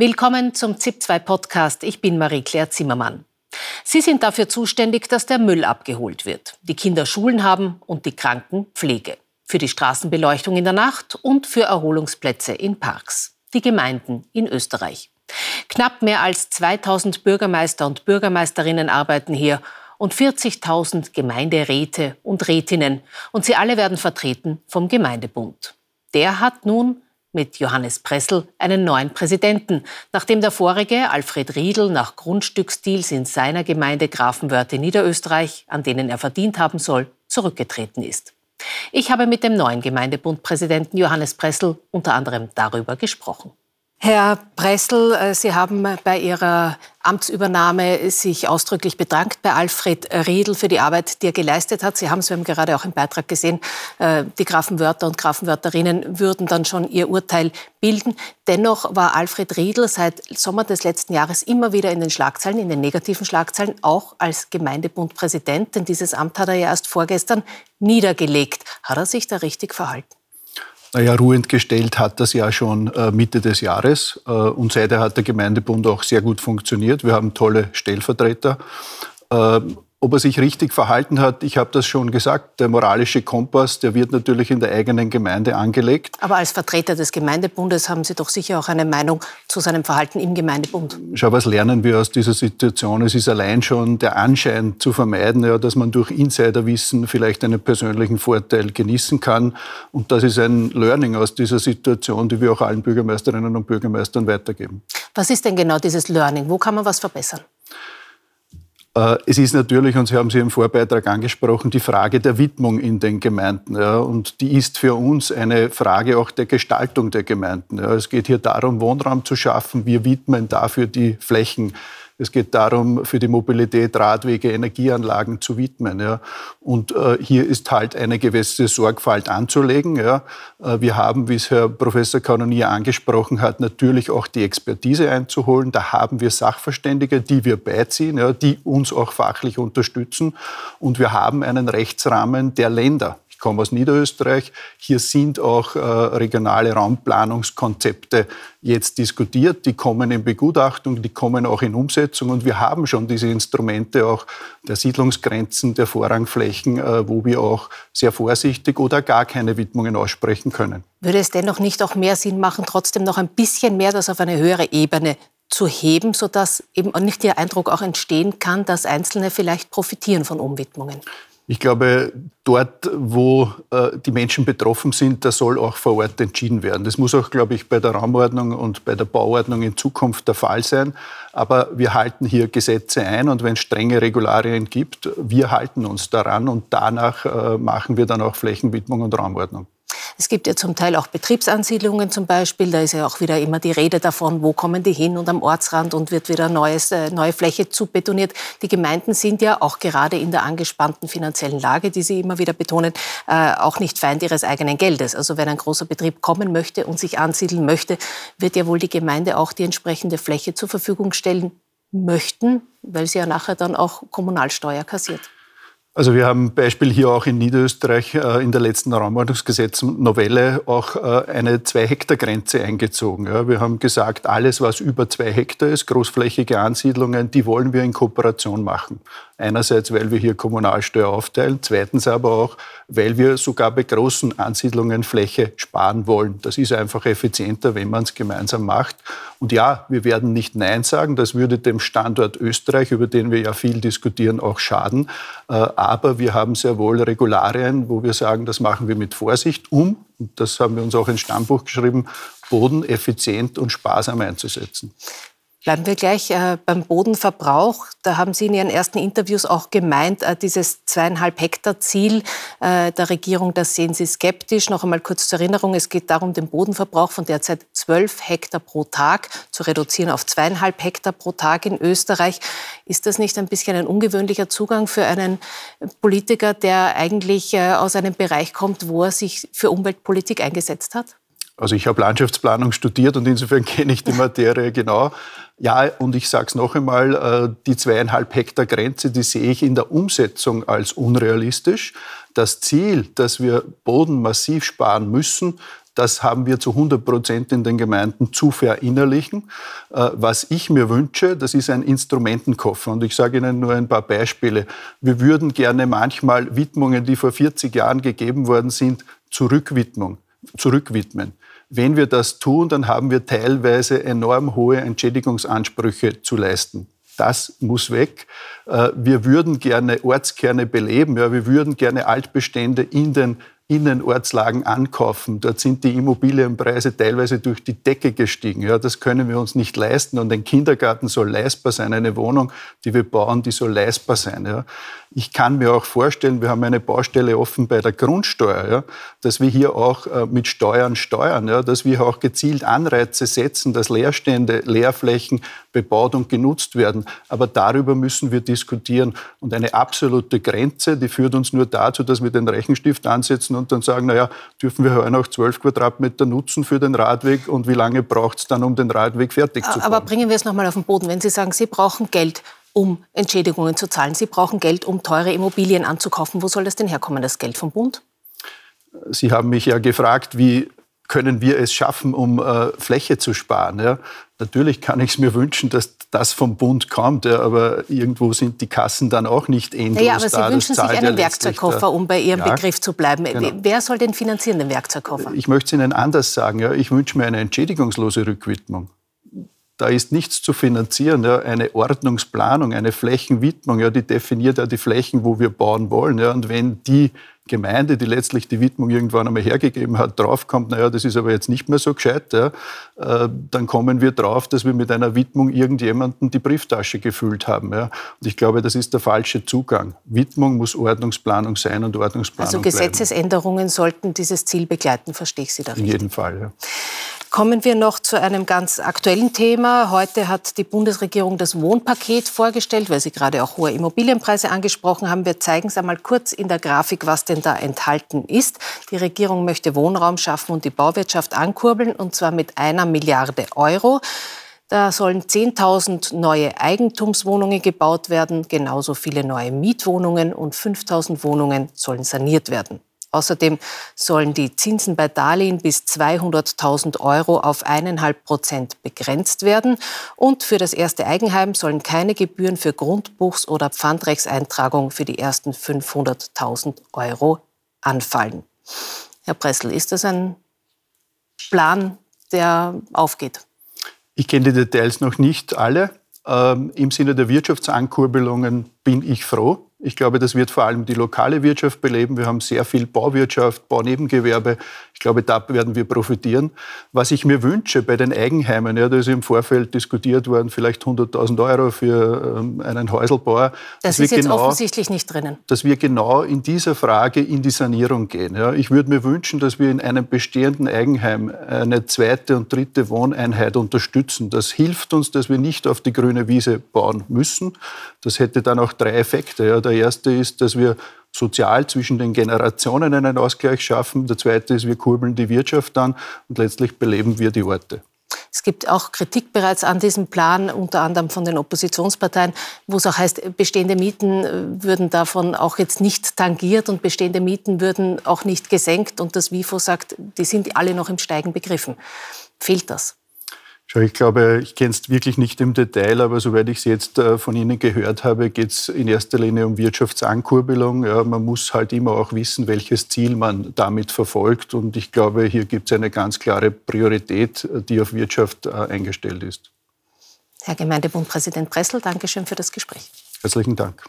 Willkommen zum ZIP2 Podcast. Ich bin Marie-Claire Zimmermann. Sie sind dafür zuständig, dass der Müll abgeholt wird, die Kinder Schulen haben und die Kranken Pflege, für die Straßenbeleuchtung in der Nacht und für Erholungsplätze in Parks. Die Gemeinden in Österreich. Knapp mehr als 2000 Bürgermeister und Bürgermeisterinnen arbeiten hier und 40.000 Gemeinderäte und Rätinnen. Und sie alle werden vertreten vom Gemeindebund. Der hat nun mit Johannes Pressel einen neuen Präsidenten, nachdem der vorige, Alfred Riedl, nach Grundstücksdeals in seiner Gemeinde Grafenwörth in Niederösterreich, an denen er verdient haben soll, zurückgetreten ist. Ich habe mit dem neuen Gemeindebundpräsidenten Johannes Pressel unter anderem darüber gesprochen. Herr Pressel, äh, Sie haben bei Ihrer Amtsübernahme sich ausdrücklich bedankt bei Alfred Riedl für die Arbeit, die er geleistet hat. Sie haben es, wir haben gerade auch im Beitrag gesehen, äh, die Grafenwörter und Grafenwörterinnen würden dann schon ihr Urteil bilden. Dennoch war Alfred Riedl seit Sommer des letzten Jahres immer wieder in den Schlagzeilen, in den negativen Schlagzeilen, auch als Gemeindebundpräsident, denn dieses Amt hat er ja erst vorgestern niedergelegt. Hat er sich da richtig verhalten? Naja, ruhend gestellt hat das ja schon äh, Mitte des Jahres. Äh, und seither hat der Gemeindebund auch sehr gut funktioniert. Wir haben tolle Stellvertreter. Ob er sich richtig verhalten hat, ich habe das schon gesagt, der moralische Kompass, der wird natürlich in der eigenen Gemeinde angelegt. Aber als Vertreter des Gemeindebundes haben Sie doch sicher auch eine Meinung zu seinem Verhalten im Gemeindebund. Schau, was lernen wir aus dieser Situation? Es ist allein schon der Anschein zu vermeiden, ja, dass man durch Insiderwissen vielleicht einen persönlichen Vorteil genießen kann. Und das ist ein Learning aus dieser Situation, die wir auch allen Bürgermeisterinnen und Bürgermeistern weitergeben. Was ist denn genau dieses Learning? Wo kann man was verbessern? Äh, es ist natürlich, und Sie haben sie im Vorbeitrag angesprochen, die Frage der Widmung in den Gemeinden. Ja, und die ist für uns eine Frage auch der Gestaltung der Gemeinden. Ja. Es geht hier darum, Wohnraum zu schaffen. Wir widmen dafür die Flächen. Es geht darum, für die Mobilität Radwege, Energieanlagen zu widmen. Ja. Und äh, hier ist halt eine gewisse Sorgfalt anzulegen. Ja. Äh, wir haben, wie es Herr Professor Kanonier angesprochen hat, natürlich auch die Expertise einzuholen. Da haben wir Sachverständige, die wir beiziehen, ja, die uns auch fachlich unterstützen. Und wir haben einen Rechtsrahmen der Länder komme aus Niederösterreich. Hier sind auch äh, regionale Raumplanungskonzepte jetzt diskutiert. Die kommen in Begutachtung, die kommen auch in Umsetzung. Und wir haben schon diese Instrumente auch der Siedlungsgrenzen, der Vorrangflächen, äh, wo wir auch sehr vorsichtig oder gar keine Widmungen aussprechen können. Würde es dennoch nicht auch mehr Sinn machen, trotzdem noch ein bisschen mehr das auf eine höhere Ebene zu heben, sodass eben nicht der Eindruck auch entstehen kann, dass Einzelne vielleicht profitieren von Umwidmungen? Ich glaube, dort, wo äh, die Menschen betroffen sind, da soll auch vor Ort entschieden werden. Das muss auch, glaube ich, bei der Raumordnung und bei der Bauordnung in Zukunft der Fall sein. Aber wir halten hier Gesetze ein und wenn es strenge Regularien gibt, wir halten uns daran und danach äh, machen wir dann auch Flächenwidmung und Raumordnung. Es gibt ja zum Teil auch Betriebsansiedlungen zum Beispiel. Da ist ja auch wieder immer die Rede davon, wo kommen die hin und am Ortsrand und wird wieder neues, äh, neue Fläche zu betoniert. Die Gemeinden sind ja auch gerade in der angespannten finanziellen Lage, die Sie immer wieder betonen, äh, auch nicht Feind ihres eigenen Geldes. Also wenn ein großer Betrieb kommen möchte und sich ansiedeln möchte, wird ja wohl die Gemeinde auch die entsprechende Fläche zur Verfügung stellen möchten, weil sie ja nachher dann auch Kommunalsteuer kassiert. Also wir haben Beispiel hier auch in Niederösterreich äh, in der letzten Raumordnungsgesetz-Novelle auch äh, eine Zwei-Hektar-Grenze eingezogen. Wir haben gesagt, alles, was über zwei Hektar ist, großflächige Ansiedlungen, die wollen wir in Kooperation machen. Einerseits, weil wir hier Kommunalsteuer aufteilen, zweitens aber auch, weil wir sogar bei großen Ansiedlungen Fläche sparen wollen. Das ist einfach effizienter, wenn man es gemeinsam macht. Und ja, wir werden nicht Nein sagen, das würde dem Standort Österreich, über den wir ja viel diskutieren, auch schaden. Äh, aber wir haben sehr wohl Regularien, wo wir sagen, das machen wir mit Vorsicht, um, und das haben wir uns auch ins Stammbuch geschrieben, Boden effizient und sparsam einzusetzen. Bleiben wir gleich äh, beim Bodenverbrauch. Da haben Sie in Ihren ersten Interviews auch gemeint, äh, dieses zweieinhalb Hektar Ziel äh, der Regierung, das sehen Sie skeptisch. Noch einmal kurz zur Erinnerung, es geht darum, den Bodenverbrauch von derzeit zwölf Hektar pro Tag zu reduzieren auf zweieinhalb Hektar pro Tag in Österreich. Ist das nicht ein bisschen ein ungewöhnlicher Zugang für einen Politiker, der eigentlich äh, aus einem Bereich kommt, wo er sich für Umweltpolitik eingesetzt hat? Also ich habe Landschaftsplanung studiert und insofern kenne ich die Materie genau. Ja, und ich sage es noch einmal, äh, die zweieinhalb Hektar Grenze, die sehe ich in der Umsetzung als unrealistisch. Das Ziel, dass wir Boden massiv sparen müssen, das haben wir zu 100 Prozent in den Gemeinden zu verinnerlichen. Äh, was ich mir wünsche, das ist ein Instrumentenkoffer. Und ich sage Ihnen nur ein paar Beispiele. Wir würden gerne manchmal Widmungen, die vor 40 Jahren gegeben worden sind, zurückwidmen. zurückwidmen. Wenn wir das tun, dann haben wir teilweise enorm hohe Entschädigungsansprüche zu leisten. Das muss weg. Äh, wir würden gerne Ortskerne beleben. Ja, wir würden gerne Altbestände in den Innenortslagen ankaufen. Dort sind die Immobilienpreise teilweise durch die Decke gestiegen. Ja, das können wir uns nicht leisten. Und ein Kindergarten soll leistbar sein. Eine Wohnung, die wir bauen, die soll leistbar sein. Ja. Ich kann mir auch vorstellen, wir haben eine Baustelle offen bei der Grundsteuer, ja, dass wir hier auch äh, mit Steuern steuern, ja, dass wir auch gezielt Anreize setzen, dass Leerstände, Leerflächen bebaut und genutzt werden. Aber darüber müssen wir diskutieren. Und eine absolute Grenze, die führt uns nur dazu, dass wir den Rechenstift ansetzen und dann sagen, naja, dürfen wir heute noch 12 Quadratmeter nutzen für den Radweg und wie lange braucht es dann, um den Radweg fertig zu bauen? Aber bringen wir es nochmal auf den Boden. Wenn Sie sagen, Sie brauchen Geld, um Entschädigungen zu zahlen. Sie brauchen Geld, um teure Immobilien anzukaufen. Wo soll das denn herkommen, das Geld vom Bund? Sie haben mich ja gefragt, wie können wir es schaffen, um äh, Fläche zu sparen. Ja? Natürlich kann ich es mir wünschen, dass das vom Bund kommt, ja, aber irgendwo sind die Kassen dann auch nicht endlos ja, aber Sie da. wünschen sich einen Werkzeugkoffer, um bei Ihrem ja, Begriff zu bleiben. Genau. Wer soll den finanzieren, den Werkzeugkoffer? Ich möchte es Ihnen anders sagen. Ja. Ich wünsche mir eine entschädigungslose Rückwidmung. Da ist nichts zu finanzieren. Ja. Eine Ordnungsplanung, eine Flächenwidmung, ja, die definiert ja die Flächen, wo wir bauen wollen. Ja. Und wenn die Gemeinde, die letztlich die Widmung irgendwann einmal hergegeben hat, draufkommt, naja, das ist aber jetzt nicht mehr so gescheit, ja, äh, dann kommen wir drauf, dass wir mit einer Widmung irgendjemanden die Brieftasche gefüllt haben. Ja. Und ich glaube, das ist der falsche Zugang. Widmung muss Ordnungsplanung sein und Ordnungsplanung Also Gesetzesänderungen bleiben. sollten dieses Ziel begleiten, verstehe ich Sie da richtig? In jedem Fall, ja. Kommen wir noch zu einem ganz aktuellen Thema. Heute hat die Bundesregierung das Wohnpaket vorgestellt, weil Sie gerade auch hohe Immobilienpreise angesprochen haben. Wir zeigen es einmal kurz in der Grafik, was denn da enthalten ist. Die Regierung möchte Wohnraum schaffen und die Bauwirtschaft ankurbeln, und zwar mit einer Milliarde Euro. Da sollen 10.000 neue Eigentumswohnungen gebaut werden, genauso viele neue Mietwohnungen und 5.000 Wohnungen sollen saniert werden. Außerdem sollen die Zinsen bei Darlehen bis 200.000 Euro auf eineinhalb Prozent begrenzt werden. Und für das erste Eigenheim sollen keine Gebühren für Grundbuchs- oder Pfandrechtseintragung für die ersten 500.000 Euro anfallen. Herr Pressel, ist das ein Plan, der aufgeht? Ich kenne die Details noch nicht alle. Ähm, Im Sinne der Wirtschaftsankurbelungen bin ich froh. Ich glaube, das wird vor allem die lokale Wirtschaft beleben. Wir haben sehr viel Bauwirtschaft, Baunebengewerbe. Ich glaube, da werden wir profitieren. Was ich mir wünsche bei den Eigenheimen, ja, da ist im Vorfeld diskutiert worden, vielleicht 100.000 Euro für ähm, einen Häuselbauer. Das ist jetzt genau, offensichtlich nicht drinnen. Dass wir genau in dieser Frage in die Sanierung gehen. Ja. Ich würde mir wünschen, dass wir in einem bestehenden Eigenheim eine zweite und dritte Wohneinheit unterstützen. Das hilft uns, dass wir nicht auf die grüne Wiese bauen müssen. Das hätte dann auch drei Effekte. Ja. Der erste ist, dass wir sozial zwischen den Generationen einen Ausgleich schaffen. Der zweite ist, wir kurbeln die Wirtschaft an und letztlich beleben wir die Orte. Es gibt auch Kritik bereits an diesem Plan, unter anderem von den Oppositionsparteien, wo es auch heißt, bestehende Mieten äh, würden davon auch jetzt nicht tangiert und bestehende Mieten würden auch nicht gesenkt. Und das WIFO sagt, die sind alle noch im Steigen begriffen. Fehlt das? Schau, ich glaube, ich kenne es wirklich nicht im Detail, aber soweit ich es jetzt äh, von Ihnen gehört habe, geht es in erster Linie um Wirtschaftsankurbelung. Ja, man muss halt immer auch wissen, welches Ziel man damit verfolgt. Und ich glaube, hier gibt es eine ganz klare Priorität, die auf Wirtschaft äh, eingestellt ist. Herr Gemeindebundpräsident Pressel, Dankeschön für das Gespräch. Herzlichen Dank.